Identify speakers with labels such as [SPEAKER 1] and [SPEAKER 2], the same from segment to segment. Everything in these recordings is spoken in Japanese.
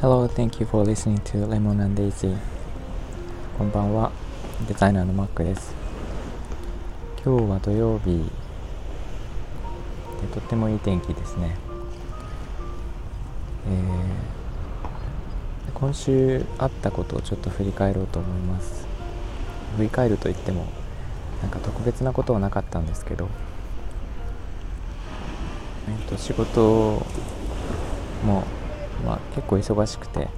[SPEAKER 1] Hello, thank you for listening to Lemon and Daisy. こんばんは、デザイナーのマックです。今日は土曜日でとってもいい天気ですね。えー、今週あったことをちょっと振り返ろうと思います。振り返るといってもなんか特別なことはなかったんですけど、えっと、仕事もまあ、結構忙しくて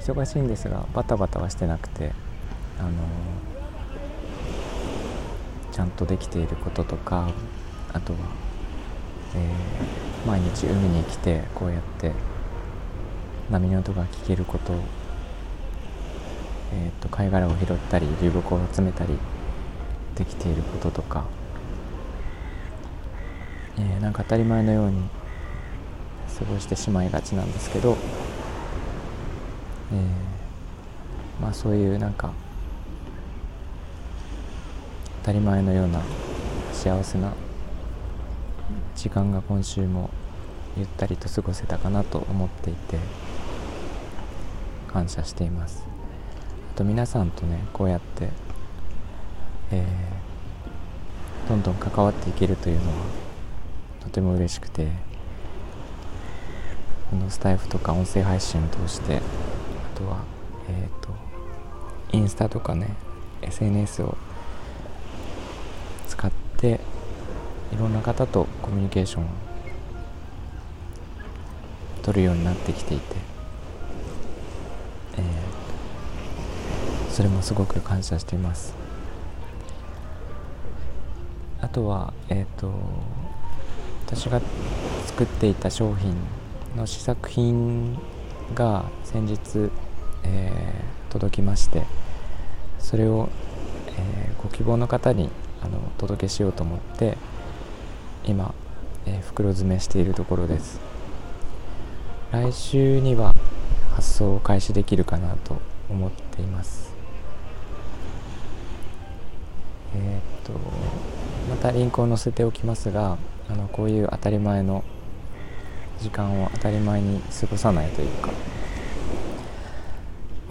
[SPEAKER 1] 忙しいんですがバタバタはしてなくてあのちゃんとできていることとかあとは、えー、毎日海に来てこうやって波の音が聞けることえーと、貝殻を拾ったり流木を集めたりできていることとか、えー、なんか当たり前のように過ごしてしまいがちなんですけど、えー、まあそういうなんか当たり前のような幸せな時間が今週もゆったりと過ごせたかなと思っていて感謝しています。あと皆さんとねこうやって、えー、どんどん関わっていけるというのはとても嬉しくてこのスタイフとか音声配信を通してあとはえっ、ー、とインスタとかね SNS を使っていろんな方とコミュニケーションを取るようになってきていて、えー、それもすごく感謝しています。あとはえっ、ー、と私が作っていた商品の試作品が先日、えー、届きましてそれを、えー、ご希望の方にあのお届けしようと思って今、えー、袋詰めしているところです。来週には発送を開始できるかなと思っています。えっとまたリンクを載せておきますがあのこういう当たり前の時間を当たり前に過ごさないというかこ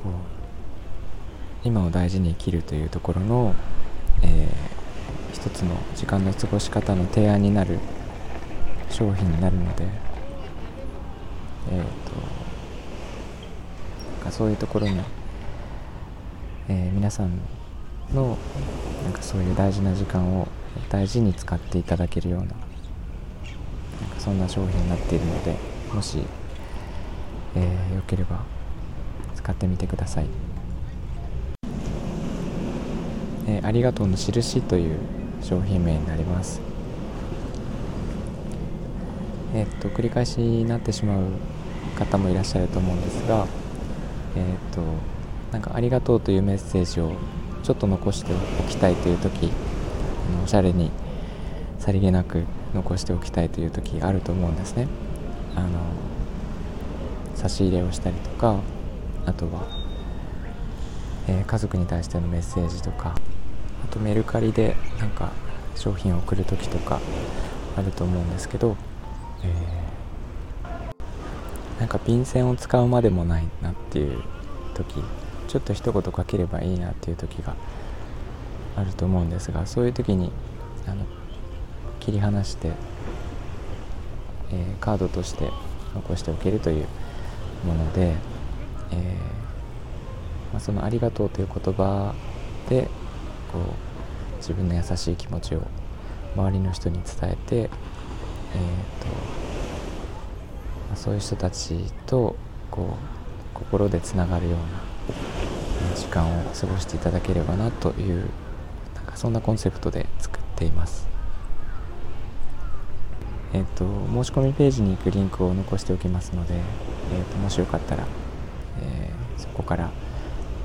[SPEAKER 1] う今を大事に生きるというところの、えー、一つの時間の過ごし方の提案になる商品になるので、えーと、そういうところに、えー、皆さんのなんかそういう大事な時間を大事に使っていただけるようなそんな商品になっているのでもし、えー、よければ使ってみてください、えー、ありがとうの印という商品名になります。えっと繰り返しになってしまう方もいらっしゃると思うんですがえっとなんかありがとうというメッセージをちょっと残しておきたいという時おしゃれにさりげなく残しておきたいという時あると思うんですね。あの差し入れをしたりとかあとは、えー、家族に対してのメッセージとかあとメルカリでなんか商品を送る時とかあると思うんですけど、えー、なんか便箋を使うまでもないなっていう時ちょっと一言書ければいいなっていう時があると思うんですがそういう時にあの切り離して、えー、カードとして残しておけるというもので、えー、まあ、その「ありがとう」という言葉でこう自分の優しい気持ちを周りの人に伝えて、えーとまあ、そういう人たちとこう心でつながるような時間を過ごしていただければなというなんかそんなコンセプトで作っています。えっと、申し込みページに行くリンクを残しておきますので、えっと、もしよかったら、えー、そこから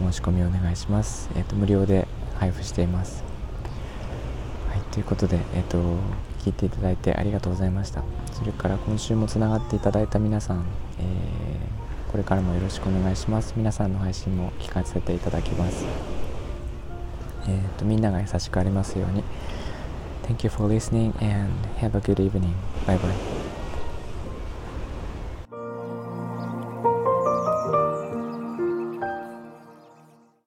[SPEAKER 1] 申し込みをお願いします。えっと、無料で配布しています。はい、ということで、えっと、聞いていただいてありがとうございました。それから今週もつながっていただいた皆さん、えー、これからもよろしくお願いします。皆さんの配信も聞かせていただきます。えっと、みんなが優しくありますように。Thank you for listening and have a good evening. Bye bye.